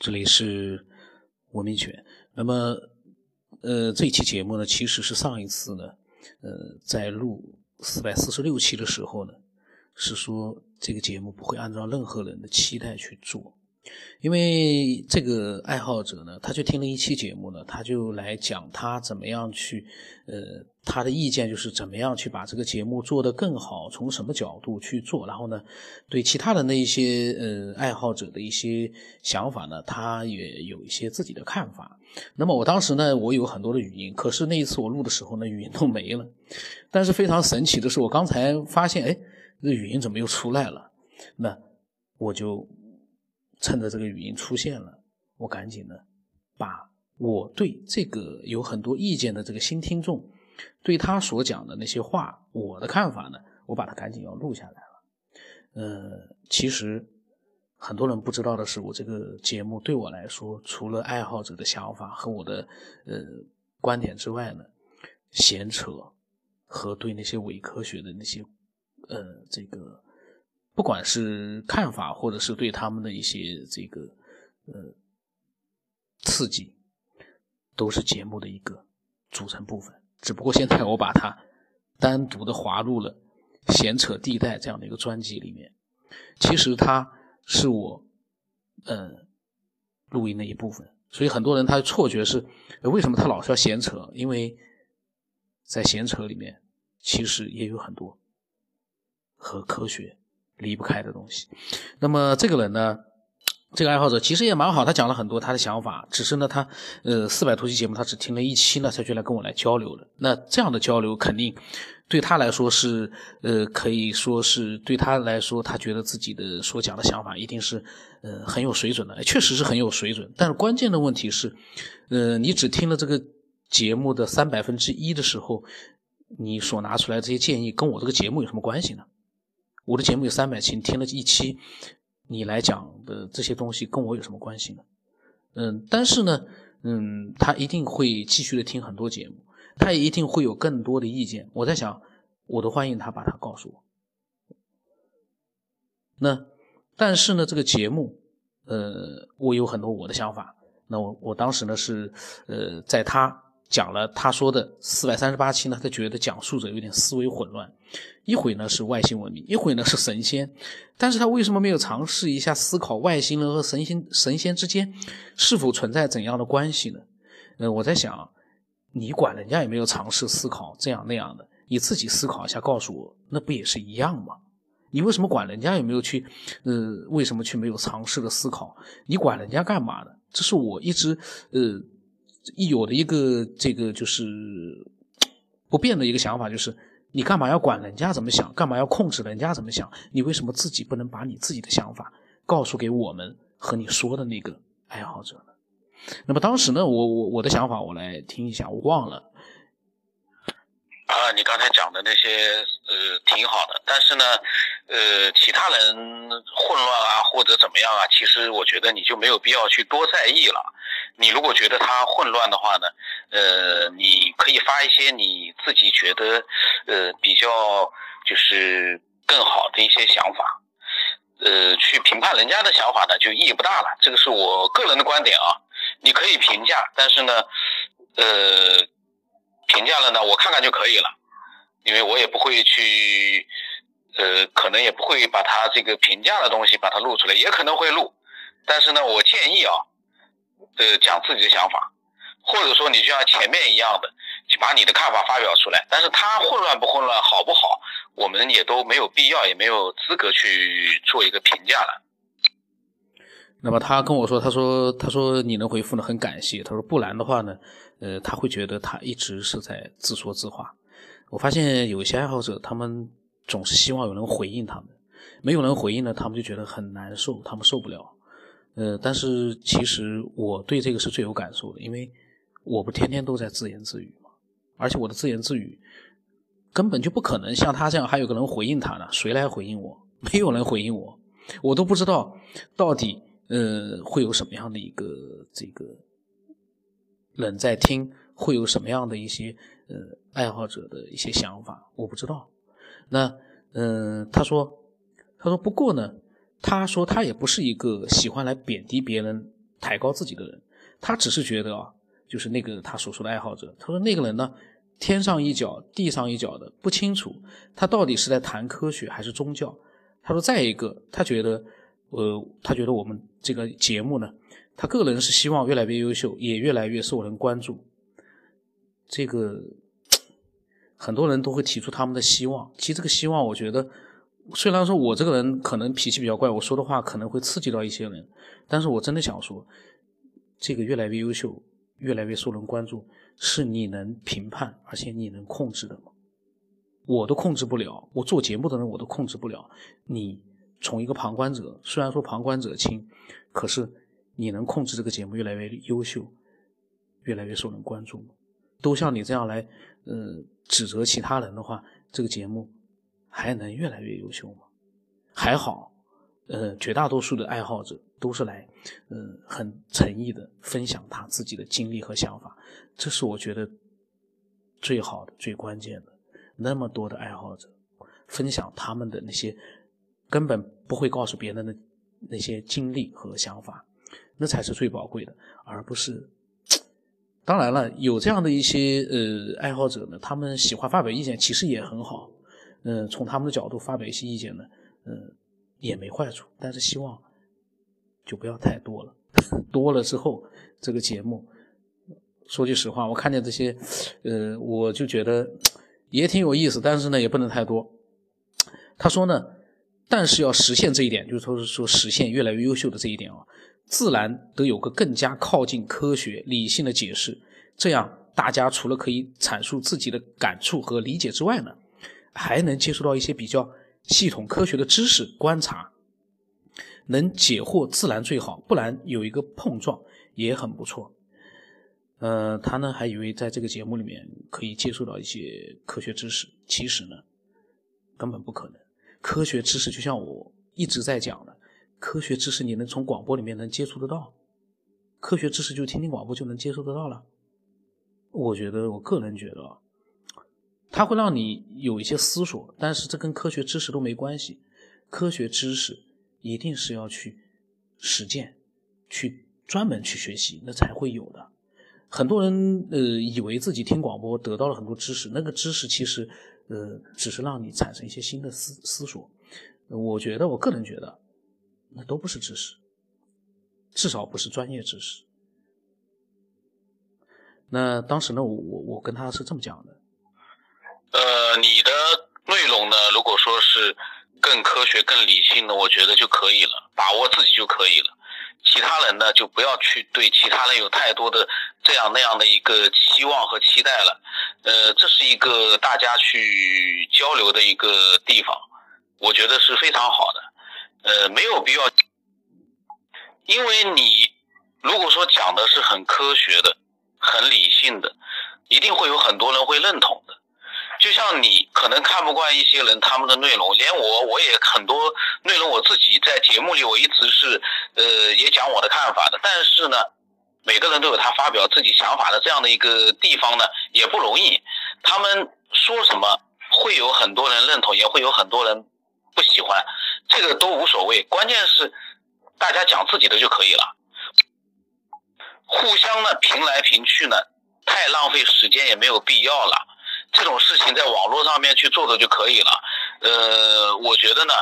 这里是文明犬。那么，呃，这期节目呢，其实是上一次呢，呃，在录四百四十六期的时候呢，是说这个节目不会按照任何人的期待去做。因为这个爱好者呢，他就听了一期节目呢，他就来讲他怎么样去，呃，他的意见就是怎么样去把这个节目做得更好，从什么角度去做，然后呢，对其他人的一些呃爱好者的一些想法呢，他也有一些自己的看法。那么我当时呢，我有很多的语音，可是那一次我录的时候呢，语音都没了。但是非常神奇的是，我刚才发现，哎，这语音怎么又出来了？那我就。趁着这个语音出现了，我赶紧的把我对这个有很多意见的这个新听众，对他所讲的那些话，我的看法呢，我把它赶紧要录下来了。呃，其实很多人不知道的是，我这个节目对我来说，除了爱好者的想法和我的呃观点之外呢，闲扯和对那些伪科学的那些呃这个。不管是看法，或者是对他们的一些这个呃刺激，都是节目的一个组成部分。只不过现在我把它单独的划入了闲扯地带这样的一个专辑里面。其实它是我呃录音的一部分，所以很多人他的错觉是为什么他老是要闲扯？因为在闲扯里面，其实也有很多和科学。离不开的东西。那么这个人呢，这个爱好者其实也蛮好，他讲了很多他的想法。只是呢，他呃四百多期节目，他只听了一期呢，才就来跟我来交流了。那这样的交流肯定对他来说是呃可以说是对他来说，他觉得自己的所讲的想法一定是呃很有水准的，确实是很有水准。但是关键的问题是，呃，你只听了这个节目的三百分之一的时候，你所拿出来这些建议跟我这个节目有什么关系呢？我的节目有三百期，你听了一期，你来讲的这些东西跟我有什么关系呢？嗯，但是呢，嗯，他一定会继续的听很多节目，他也一定会有更多的意见。我在想，我都欢迎他把他告诉我。那，但是呢，这个节目，呃，我有很多我的想法。那我我当时呢是，呃，在他。讲了他说的四百三十八期呢，他觉得讲述者有点思维混乱，一会呢是外星文明，一会呢是神仙，但是他为什么没有尝试一下思考外星人和神仙神仙之间是否存在怎样的关系呢？呃，我在想，你管人家有没有尝试思考这样那样的，你自己思考一下，告诉我，那不也是一样吗？你为什么管人家有没有去，呃，为什么去没有尝试的思考？你管人家干嘛呢？这是我一直，呃。一有的一个这个就是不变的一个想法，就是你干嘛要管人家怎么想？干嘛要控制人家怎么想？你为什么自己不能把你自己的想法告诉给我们和你说的那个爱好者呢？那么当时呢，我我我的想法我来听一下，我忘了。啊，你刚才讲的那些呃挺好的，但是呢，呃，其他人混乱啊或者怎么样啊，其实我觉得你就没有必要去多在意了。你如果觉得他混乱的话呢，呃，你可以发一些你自己觉得呃比较就是更好的一些想法，呃，去评判人家的想法呢就意义不大了。这个是我个人的观点啊，你可以评价，但是呢，呃。评价了呢，我看看就可以了，因为我也不会去，呃，可能也不会把他这个评价的东西把它录出来，也可能会录，但是呢，我建议啊，呃，讲自己的想法，或者说你就像前面一样的，去把你的看法发表出来，但是他混乱不混乱，好不好，我们也都没有必要，也没有资格去做一个评价了。那么他跟我说，他说，他说你能回复呢，很感谢。他说不然的话呢。呃，他会觉得他一直是在自说自话。我发现有一些爱好者，他们总是希望有人回应他们，没有人回应呢，他们就觉得很难受，他们受不了。呃，但是其实我对这个是最有感受的，因为我不天天都在自言自语嘛，而且我的自言自语根本就不可能像他这样还有个人回应他呢，谁来回应我？没有人回应我，我都不知道到底呃会有什么样的一个这个。人在听会有什么样的一些呃爱好者的一些想法，我不知道。那嗯，他说，他说不过呢，他说他也不是一个喜欢来贬低别人抬高自己的人，他只是觉得啊，就是那个他所说的爱好者，他说那个人呢，天上一脚地上一脚的，不清楚他到底是在谈科学还是宗教。他说再一个，他觉得，呃，他觉得我们这个节目呢，他个人是希望越来越优秀，也越来越受人关注。这个很多人都会提出他们的希望，其实这个希望，我觉得。虽然说我这个人可能脾气比较怪，我说的话可能会刺激到一些人，但是我真的想说，这个越来越优秀，越来越受人关注，是你能评判而且你能控制的吗？我都控制不了，我做节目的人我都控制不了。你从一个旁观者，虽然说旁观者清，可是你能控制这个节目越来越优秀，越来越受人关注吗？都像你这样来，呃，指责其他人的话，这个节目。还能越来越优秀吗？还好，呃，绝大多数的爱好者都是来，嗯，很诚意的分享他自己的经历和想法，这是我觉得最好的、最关键的。那么多的爱好者分享他们的那些根本不会告诉别人的那些经历和想法，那才是最宝贵的，而不是。当然了，有这样的一些呃爱好者呢，他们喜欢发表意见，其实也很好。嗯，从他们的角度发表一些意见呢，嗯，也没坏处。但是希望就不要太多了，多了之后这个节目，说句实话，我看见这些，呃，我就觉得也挺有意思，但是呢，也不能太多。他说呢，但是要实现这一点，就是说是说实现越来越优秀的这一点啊，自然得有个更加靠近科学理性的解释，这样大家除了可以阐述自己的感触和理解之外呢。还能接触到一些比较系统科学的知识观察，能解惑自然最好，不然有一个碰撞也很不错。呃，他呢还以为在这个节目里面可以接触到一些科学知识，其实呢根本不可能。科学知识就像我一直在讲的，科学知识你能从广播里面能接触得到，科学知识就听听广播就能接触得到了。我觉得，我个人觉得。它会让你有一些思索，但是这跟科学知识都没关系。科学知识一定是要去实践，去专门去学习，那才会有的。很多人呃以为自己听广播得到了很多知识，那个知识其实呃只是让你产生一些新的思思索。我觉得，我个人觉得，那都不是知识，至少不是专业知识。那当时呢，我我我跟他是这么讲的。呃，你的内容呢？如果说是更科学、更理性的，我觉得就可以了，把握自己就可以了。其他人呢，就不要去对其他人有太多的这样那样的一个期望和期待了。呃，这是一个大家去交流的一个地方，我觉得是非常好的。呃，没有必要，因为你如果说讲的是很科学的、很理性的，一定会有很多人会认同。就像你可能看不惯一些人他们的内容，连我我也很多内容我自己在节目里我一直是呃也讲我的看法的，但是呢，每个人都有他发表自己想法的这样的一个地方呢，也不容易。他们说什么会有很多人认同，也会有很多人不喜欢，这个都无所谓，关键是大家讲自己的就可以了。互相呢评来评去呢，太浪费时间也没有必要了。这种事情在网络上面去做的就可以了，呃，我觉得呢，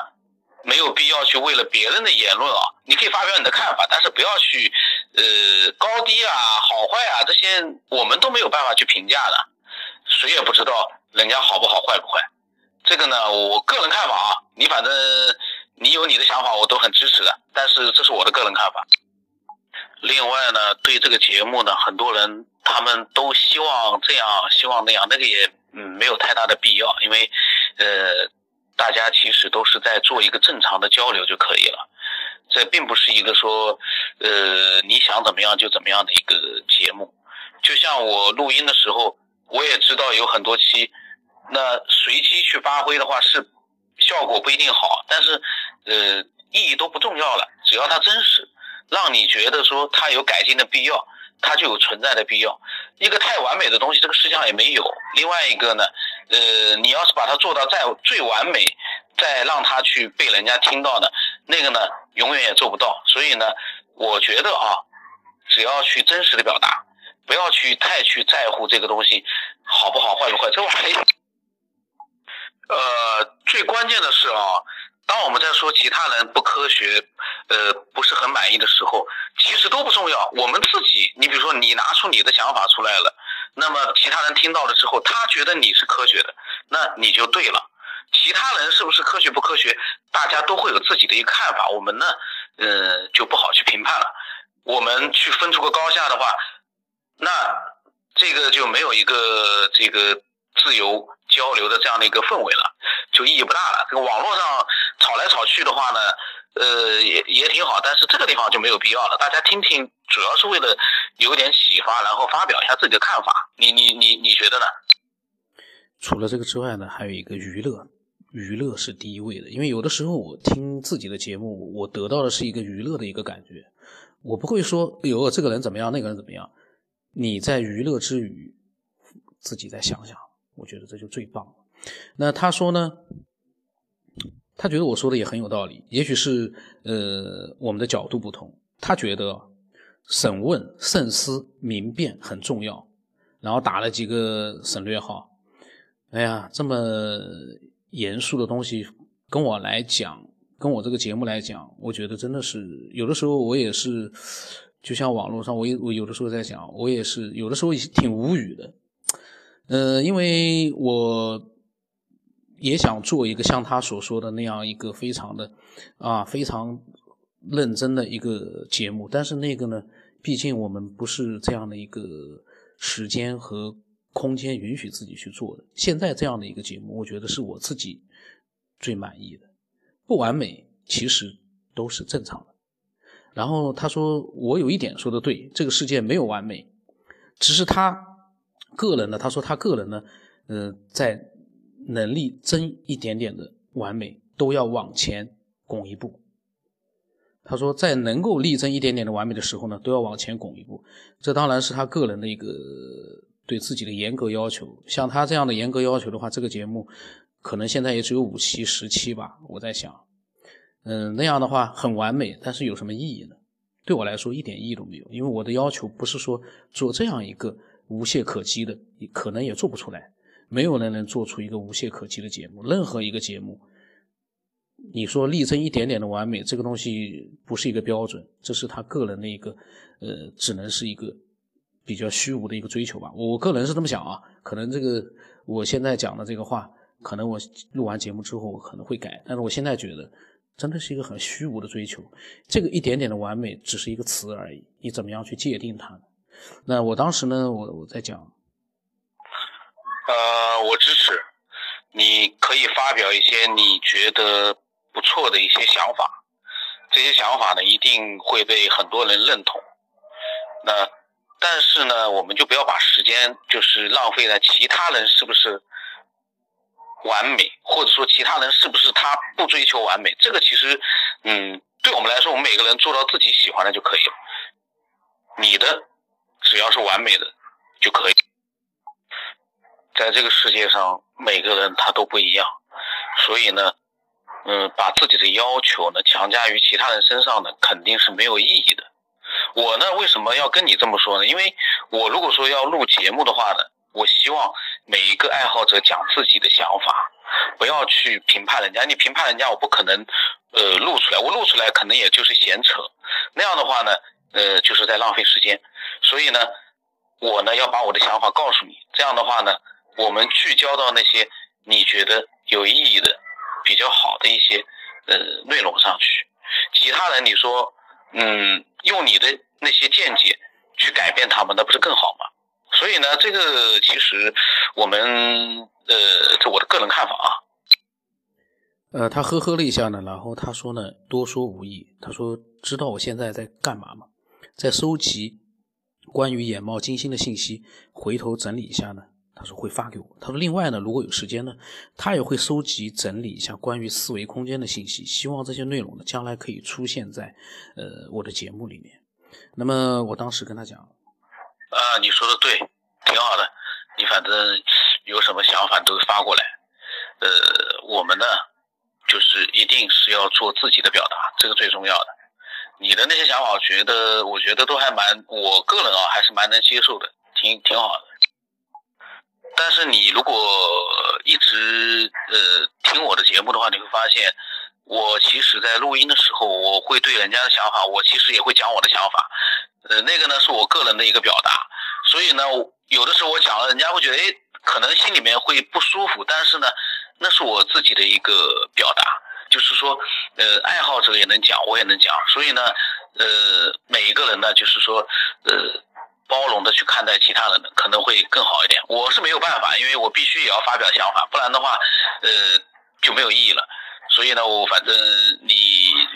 没有必要去为了别人的言论啊，你可以发表你的看法，但是不要去，呃，高低啊、好坏啊这些，我们都没有办法去评价的，谁也不知道人家好不好、坏不坏。这个呢，我个人看法啊，你反正你有你的想法，我都很支持的，但是这是我的个人看法。另外呢，对这个节目呢，很多人他们都希望这样，希望那样，那个也。嗯，没有太大的必要，因为，呃，大家其实都是在做一个正常的交流就可以了。这并不是一个说，呃，你想怎么样就怎么样的一个节目。就像我录音的时候，我也知道有很多期，那随机去发挥的话是效果不一定好，但是，呃，意义都不重要了，只要它真实，让你觉得说它有改进的必要。它就有存在的必要。一个太完美的东西，这个世界上也没有。另外一个呢，呃，你要是把它做到在最完美，再让它去被人家听到呢，那个呢，永远也做不到。所以呢，我觉得啊，只要去真实的表达，不要去太去在乎这个东西好不好坏不坏。这玩意，呃，最关键的是啊，当我们在说其他人不科学，呃，不是很满意的时候，其实都不重要。我们自己，你比如说你拿出你的想法出来了，那么其他人听到了之后，他觉得你是科学的，那你就对了。其他人是不是科学不科学，大家都会有自己的一个看法，我们呢，呃，就不好去评判了。我们去分出个高下的话，那这个就没有一个这个自由交流的这样的一个氛围了，就意义不大了。这个网络上吵来吵去的话呢，呃，也也挺好，但是这个地方就没有必要了。大家听听，主要是为了有点启发，然后发表一下自己的看法。你你你你觉得呢？除了这个之外呢，还有一个娱乐。娱乐是第一位的，因为有的时候我听自己的节目，我得到的是一个娱乐的一个感觉，我不会说，有，这个人怎么样，那个人怎么样。你在娱乐之余，自己再想想，我觉得这就最棒了。那他说呢，他觉得我说的也很有道理，也许是呃我们的角度不同。他觉得审问、慎思、明辨很重要，然后打了几个省略号。哎呀，这么。严肃的东西跟我来讲，跟我这个节目来讲，我觉得真的是有的时候我也是，就像网络上，我我有的时候在讲，我也是有的时候挺无语的，呃，因为我也想做一个像他所说的那样一个非常的啊非常认真的一个节目，但是那个呢，毕竟我们不是这样的一个时间和。空间允许自己去做的，现在这样的一个节目，我觉得是我自己最满意的。不完美，其实都是正常的。然后他说：“我有一点说的对，这个世界没有完美，只是他个人呢。他说他个人呢，呃，在能力增一点点的完美，都要往前拱一步。他说，在能够力争一点点的完美的时候呢，都要往前拱一步。这当然是他个人的一个。”对自己的严格要求，像他这样的严格要求的话，这个节目可能现在也只有五期、十期吧。我在想，嗯，那样的话很完美，但是有什么意义呢？对我来说一点意义都没有，因为我的要求不是说做这样一个无懈可击的，可能也做不出来。没有人能做出一个无懈可击的节目。任何一个节目，你说力争一点点的完美，这个东西不是一个标准，这是他个人的一个，呃，只能是一个。比较虚无的一个追求吧，我个人是这么想啊，可能这个我现在讲的这个话，可能我录完节目之后我可能会改，但是我现在觉得真的是一个很虚无的追求，这个一点点的完美只是一个词而已，你怎么样去界定它呢？那我当时呢，我我在讲，呃，我支持，你可以发表一些你觉得不错的一些想法，这些想法呢一定会被很多人认同，那。但是呢，我们就不要把时间就是浪费在其他人是不是完美，或者说其他人是不是他不追求完美。这个其实，嗯，对我们来说，我们每个人做到自己喜欢的就可以了。你的只要是完美的就可以。在这个世界上，每个人他都不一样，所以呢，嗯，把自己的要求呢强加于其他人身上呢，肯定是没有意义的。我呢，为什么要跟你这么说呢？因为我如果说要录节目的话呢，我希望每一个爱好者讲自己的想法，不要去评判人家。你评判人家，我不可能，呃，录出来。我录出来可能也就是闲扯，那样的话呢，呃，就是在浪费时间。所以呢，我呢要把我的想法告诉你。这样的话呢，我们聚焦到那些你觉得有意义的、比较好的一些呃内容上去。其他人，你说。嗯，用你的那些见解去改变他们，那不是更好吗？所以呢，这个其实我们呃，这我的个人看法啊。呃，他呵呵了一下呢，然后他说呢，多说无益。他说，知道我现在在干嘛吗？在收集关于眼冒金星的信息，回头整理一下呢。他说会发给我。他说另外呢，如果有时间呢，他也会收集整理一下关于四维空间的信息，希望这些内容呢将来可以出现在呃我的节目里面。那么我当时跟他讲，啊，你说的对，挺好的。你反正有什么想法都发过来。呃，我们呢就是一定是要做自己的表达，这个最重要的。你的那些想法，我觉得我觉得都还蛮，我个人啊还是蛮能接受的，挺挺好的。但是你如果一直呃听我的节目的话，你会发现，我其实在录音的时候，我会对人家的想法，我其实也会讲我的想法。呃，那个呢是我个人的一个表达，所以呢，有的时候我讲了，人家会觉得，哎，可能心里面会不舒服，但是呢，那是我自己的一个表达，就是说，呃，爱好者也能讲，我也能讲，所以呢，呃，每一个人呢，就是说，呃，包容的去看待其他人，可能会更好一点。我是没有办法，因为我必须也要发表想法，不然的话，呃，就没有意义了。所以呢，我反正你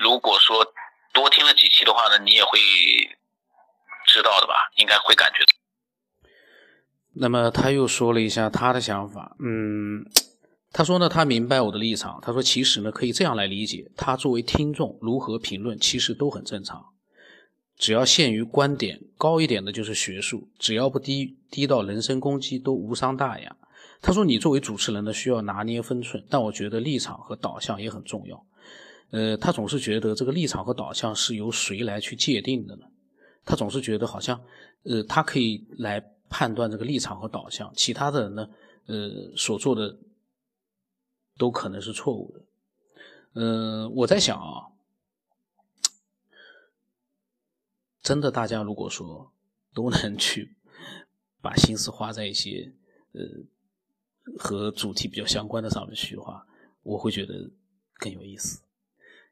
如果说多听了几期的话呢，你也会。知道的吧，应该会感觉。那么他又说了一下他的想法，嗯，他说呢，他明白我的立场。他说，其实呢，可以这样来理解，他作为听众如何评论，其实都很正常。只要限于观点高一点的，就是学术；只要不低低到人身攻击，都无伤大雅。他说，你作为主持人呢，需要拿捏分寸，但我觉得立场和导向也很重要。呃，他总是觉得这个立场和导向是由谁来去界定的呢？他总是觉得好像，呃，他可以来判断这个立场和导向，其他的人呢，呃，所做的都可能是错误的。嗯，我在想啊，真的，大家如果说都能去把心思花在一些呃和主题比较相关的上面去的话，我会觉得更有意思，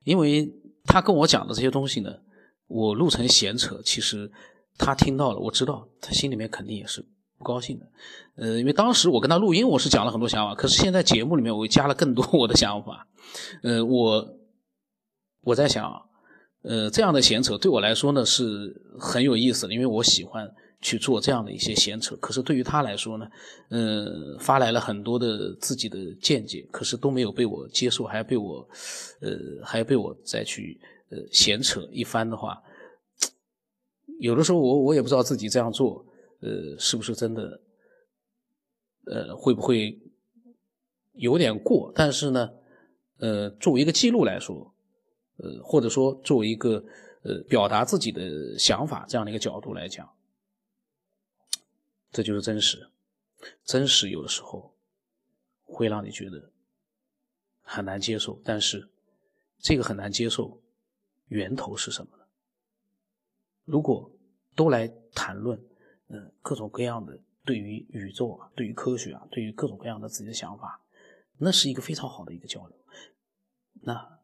因为他跟我讲的这些东西呢。我路程闲扯，其实他听到了，我知道他心里面肯定也是不高兴的。呃，因为当时我跟他录音，我是讲了很多想法，可是现在节目里面我又加了更多 我的想法。呃，我我在想，呃，这样的闲扯对我来说呢是很有意思的，因为我喜欢去做这样的一些闲扯。可是对于他来说呢，呃，发来了很多的自己的见解，可是都没有被我接受，还要被我，呃，还被我再去。呃，闲扯一番的话，有的时候我我也不知道自己这样做，呃，是不是真的，呃，会不会有点过？但是呢，呃，作为一个记录来说，呃，或者说作为一个呃表达自己的想法这样的一个角度来讲，这就是真实。真实有的时候会让你觉得很难接受，但是这个很难接受。源头是什么呢？如果都来谈论，嗯，各种各样的对于宇宙啊，对于科学啊，对于各种各样的自己的想法，那是一个非常好的一个交流。那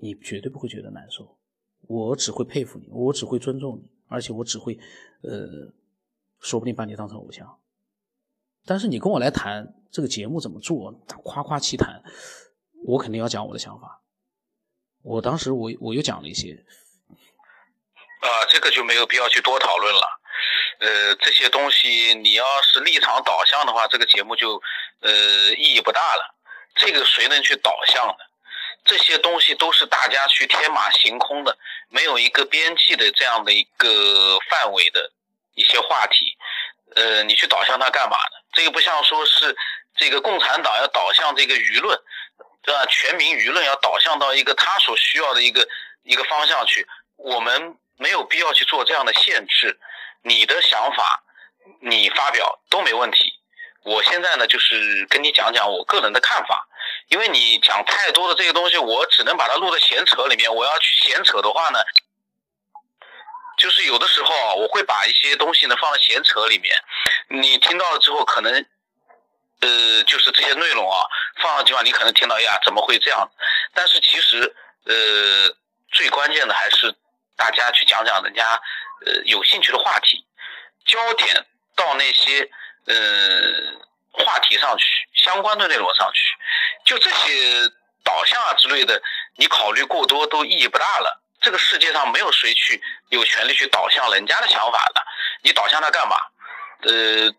你绝对不会觉得难受，我只会佩服你，我只会尊重你，而且我只会，呃，说不定把你当成偶像。但是你跟我来谈这个节目怎么做，夸夸其谈，我肯定要讲我的想法。我当时我我又讲了一些，啊，这个就没有必要去多讨论了。呃，这些东西你要是立场导向的话，这个节目就呃意义不大了。这个谁能去导向呢？这些东西都是大家去天马行空的，没有一个边际的这样的一个范围的一些话题。呃，你去导向它干嘛呢？这个不像说是这个共产党要导向这个舆论。对吧？全民舆论要导向到一个他所需要的一个一个方向去，我们没有必要去做这样的限制。你的想法，你发表都没问题。我现在呢，就是跟你讲讲我个人的看法。因为你讲太多的这些东西，我只能把它录在闲扯里面。我要去闲扯的话呢，就是有的时候啊，我会把一些东西呢放在闲扯里面。你听到了之后，可能。呃，就是这些内容啊，放到地方你可能听到呀，怎么会这样？但是其实，呃，最关键的还是大家去讲讲人家呃有兴趣的话题，焦点到那些呃话题上去，相关的内容上去，就这些导向啊之类的，你考虑过多都意义不大了。这个世界上没有谁去有权利去导向人家的想法的，你导向他干嘛？呃。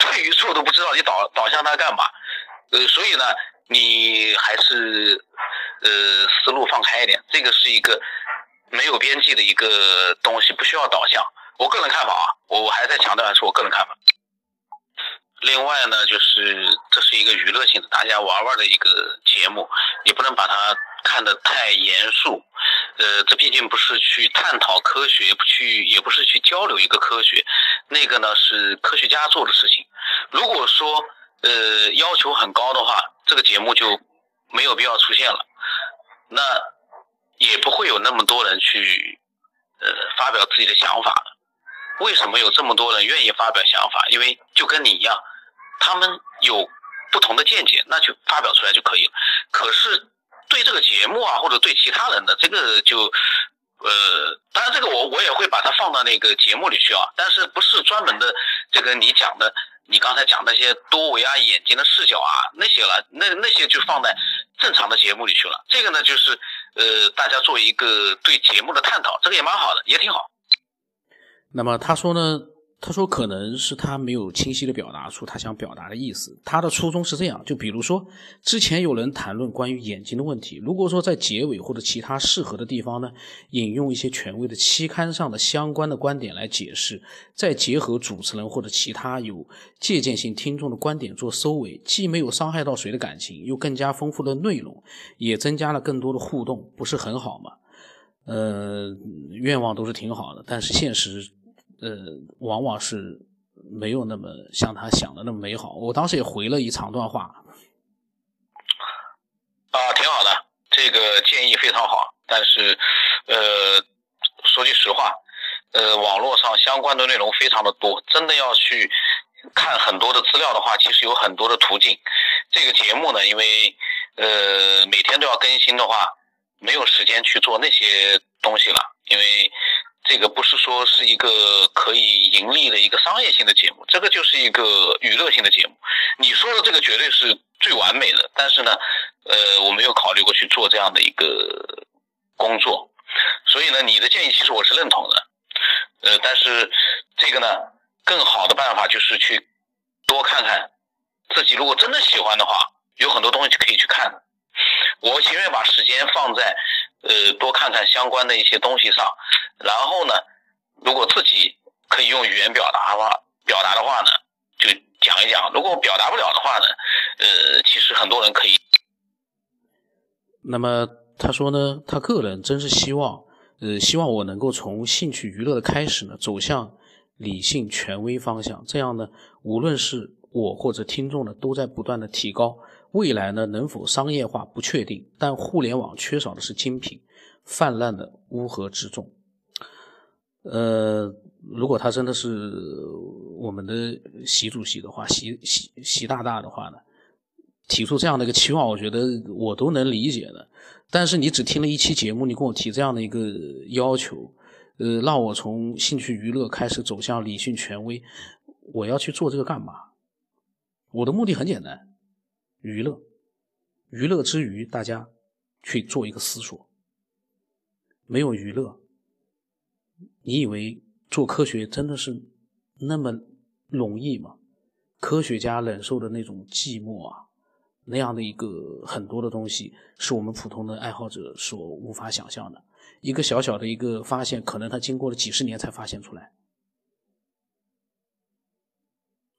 对与错都不知道，你导导向他干嘛？呃，所以呢，你还是呃思路放开一点。这个是一个没有边际的一个东西，不需要导向。我个人看法啊，我我还在强调的是我个人看法。另外呢，就是这是一个娱乐性的，大家玩玩的一个节目，你不能把它看得太严肃，呃，这毕竟不是去探讨科学，不去也不是去交流一个科学，那个呢是科学家做的事情。如果说呃要求很高的话，这个节目就没有必要出现了，那也不会有那么多人去呃发表自己的想法为什么有这么多人愿意发表想法？因为就跟你一样，他们有不同的见解，那就发表出来就可以了。可是。对这个节目啊，或者对其他人的这个就，呃，当然这个我我也会把它放到那个节目里去啊，但是不是专门的这个你讲的，你刚才讲那些多维啊、眼睛的视角啊那些了，那那些就放在正常的节目里去了。这个呢，就是呃，大家做一个对节目的探讨，这个也蛮好的，也挺好。那么他说呢？他说：“可能是他没有清晰的表达出他想表达的意思。他的初衷是这样，就比如说，之前有人谈论关于眼睛的问题，如果说在结尾或者其他适合的地方呢，引用一些权威的期刊上的相关的观点来解释，再结合主持人或者其他有借鉴性听众的观点做收尾，既没有伤害到谁的感情，又更加丰富了内容，也增加了更多的互动，不是很好吗？呃，愿望都是挺好的，但是现实。”呃，往往是没有那么像他想的那么美好。我当时也回了一长段话。啊，挺好的，这个建议非常好。但是，呃，说句实话，呃，网络上相关的内容非常的多，真的要去看很多的资料的话，其实有很多的途径。这个节目呢，因为呃每天都要更新的话，没有时间去做那些东西了，因为。这个不是说是一个可以盈利的一个商业性的节目，这个就是一个娱乐性的节目。你说的这个绝对是最完美的，但是呢，呃，我没有考虑过去做这样的一个工作，所以呢，你的建议其实我是认同的，呃，但是这个呢，更好的办法就是去多看看，自己如果真的喜欢的话，有很多东西可以去看。我情愿把时间放在。呃，多看看相关的一些东西上，然后呢，如果自己可以用语言表达的话，表达的话呢，就讲一讲；如果表达不了的话呢，呃，其实很多人可以。那么他说呢，他个人真是希望，呃，希望我能够从兴趣娱乐的开始呢，走向理性权威方向，这样呢，无论是我或者听众呢，都在不断的提高。未来呢能否商业化不确定，但互联网缺少的是精品，泛滥的乌合之众。呃，如果他真的是我们的习主席的话，习习习大大的话呢，提出这样的一个期望，我觉得我都能理解的。但是你只听了一期节目，你跟我提这样的一个要求，呃，让我从兴趣娱乐开始走向理性权威，我要去做这个干嘛？我的目的很简单。娱乐，娱乐之余，大家去做一个思索。没有娱乐，你以为做科学真的是那么容易吗？科学家忍受的那种寂寞啊，那样的一个很多的东西，是我们普通的爱好者所无法想象的。一个小小的一个发现，可能他经过了几十年才发现出来。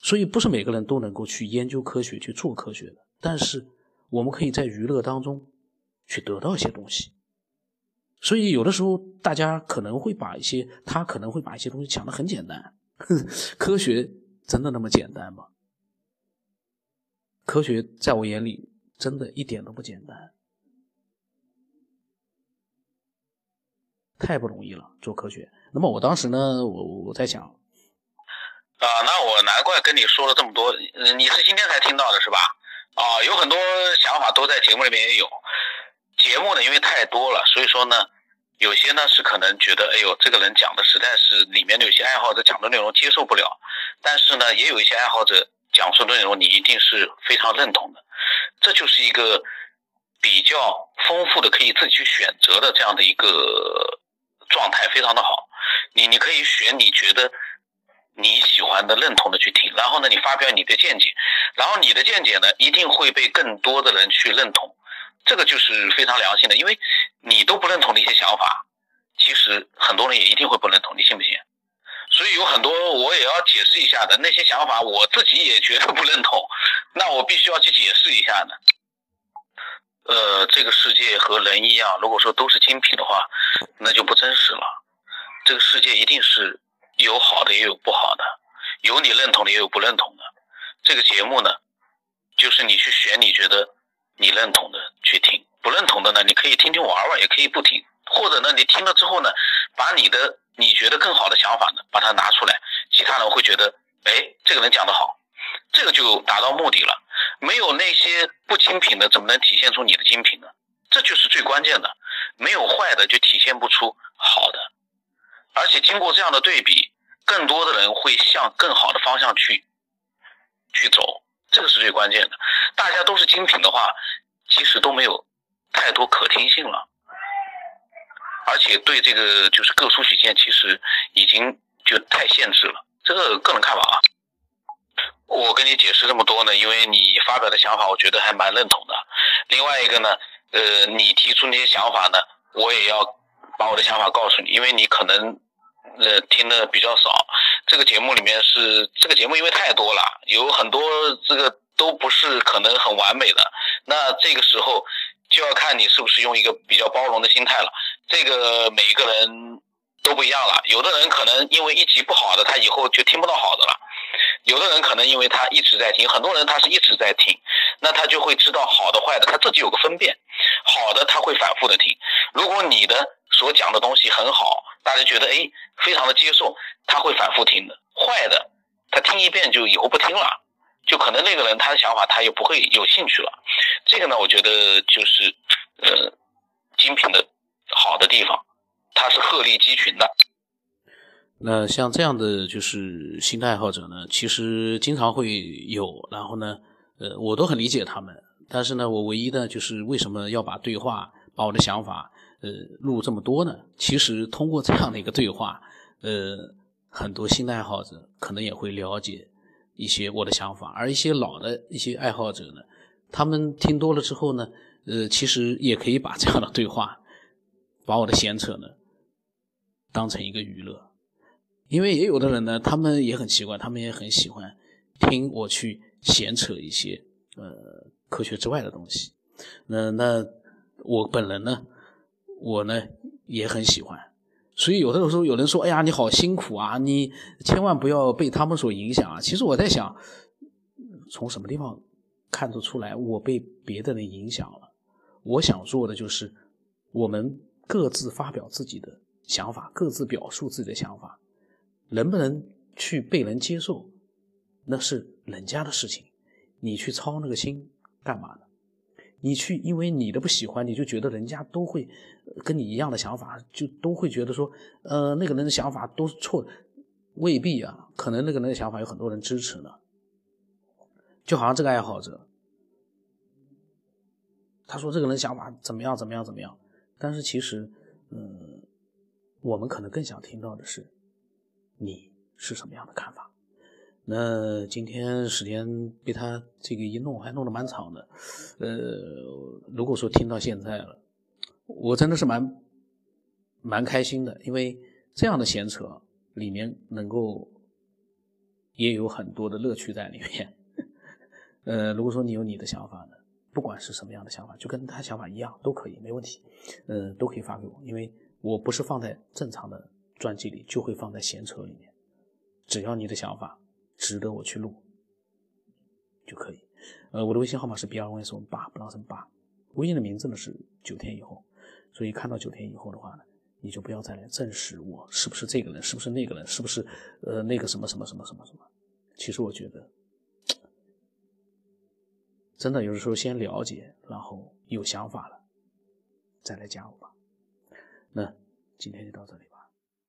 所以，不是每个人都能够去研究科学、去做科学的。但是，我们可以在娱乐当中去得到一些东西。所以，有的时候大家可能会把一些，他可能会把一些东西讲得很简单。科学真的那么简单吗？科学在我眼里真的一点都不简单，太不容易了做科学。那么我当时呢，我我在想，啊，那我难怪跟你说了这么多，你是今天才听到的是吧？啊，有很多想法都在节目里面也有。节目呢，因为太多了，所以说呢，有些呢是可能觉得，哎呦，这个人讲的实在是里面有些爱好者讲的内容接受不了。但是呢，也有一些爱好者讲述的内容你一定是非常认同的。这就是一个比较丰富的，可以自己去选择的这样的一个状态，非常的好。你你可以选你觉得。你喜欢的、认同的去听，然后呢，你发表你的见解，然后你的见解呢，一定会被更多的人去认同，这个就是非常良心的，因为你都不认同的一些想法，其实很多人也一定会不认同，你信不信？所以有很多我也要解释一下的那些想法，我自己也觉得不认同，那我必须要去解释一下的。呃，这个世界和人一样，如果说都是精品的话，那就不真实了。这个世界一定是有好的，也有不好的，有你认同的，也有不认同的。这个节目呢，就是你去选你觉得你认同的去听，不认同的呢，你可以听听玩玩，也可以不听。或者呢，你听了之后呢，把你的你觉得更好的想法呢，把它拿出来，其他人会觉得，哎，这个人讲得好，这个就达到目的了。没有那些不精品的，怎么能体现出你的精品呢？这就是最关键的。没有坏的，就体现不出好的。而且经过这样的对比，更多的人会向更好的方向去去走，这个是最关键的。大家都是精品的话，其实都没有太多可听性了。而且对这个就是各抒己见，其实已经就太限制了。这个个人看法啊。我跟你解释这么多呢，因为你发表的想法，我觉得还蛮认同的。另外一个呢，呃，你提出那些想法呢，我也要把我的想法告诉你，因为你可能呃听的比较少。这个节目里面是这个节目，因为太多了，有很多这个都不是可能很完美的。那这个时候就要看你是不是用一个比较包容的心态了。这个每一个人都不一样了，有的人可能因为一集不好的，他以后就听不到好的了；有的人可能因为他一直在听，很多人他是一直在听，那他就会知道好的坏的，他自己有个分辨。好的他会反复的听，如果你的所讲的东西很好，大家觉得哎非常的接受，他会反复听的。坏的他听一遍就以后不听了，就可能那个人他的想法他也不会有兴趣了。这个呢，我觉得就是呃精品的。好的地方，它是鹤立鸡群的。那像这样的就是新的爱好者呢，其实经常会有。然后呢，呃，我都很理解他们。但是呢，我唯一的就是为什么要把对话、把我的想法，呃，录这么多呢？其实通过这样的一个对话，呃，很多新的爱好者可能也会了解一些我的想法，而一些老的一些爱好者呢，他们听多了之后呢，呃，其实也可以把这样的对话。把我的闲扯呢当成一个娱乐，因为也有的人呢，他们也很奇怪，他们也很喜欢听我去闲扯一些呃科学之外的东西。那那我本人呢，我呢也很喜欢，所以有的时候有人说：“哎呀，你好辛苦啊，你千万不要被他们所影响啊。”其实我在想，从什么地方看得出来我被别的人影响了？我想做的就是我们。各自发表自己的想法，各自表述自己的想法，能不能去被人接受，那是人家的事情。你去操那个心干嘛呢？你去因为你的不喜欢，你就觉得人家都会跟你一样的想法，就都会觉得说，呃，那个人的想法都是错，未必啊，可能那个人的想法有很多人支持呢。就好像这个爱好者，他说这个人想法怎么样，怎么样，怎么样。但是其实，嗯，我们可能更想听到的是，你是什么样的看法？那今天时间被他这个一弄，还弄得蛮长的。呃，如果说听到现在了，我真的是蛮蛮开心的，因为这样的闲扯里面能够也有很多的乐趣在里面。呃，如果说你有你的想法呢？不管是什么样的想法，就跟他想法一样都可以，没问题，呃，都可以发给我，因为我不是放在正常的专辑里，就会放在闲扯里面。只要你的想法值得我去录，就可以。呃，我的微信号码是 B 二 Y S 八，不让什么八。微信的名字呢是九天以后，所以看到九天以后的话呢，你就不要再来证实我是不是这个人，是不是那个人，是不是呃那个什么什么什么什么什么。其实我觉得。真的，有的时候先了解，然后有想法了，再来加我吧。那今天就到这里。